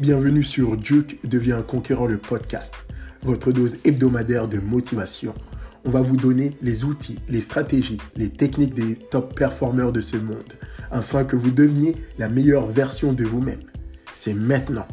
Bienvenue sur Duke devient un conquérant le podcast, votre dose hebdomadaire de motivation. On va vous donner les outils, les stratégies, les techniques des top performeurs de ce monde, afin que vous deveniez la meilleure version de vous-même. C'est maintenant.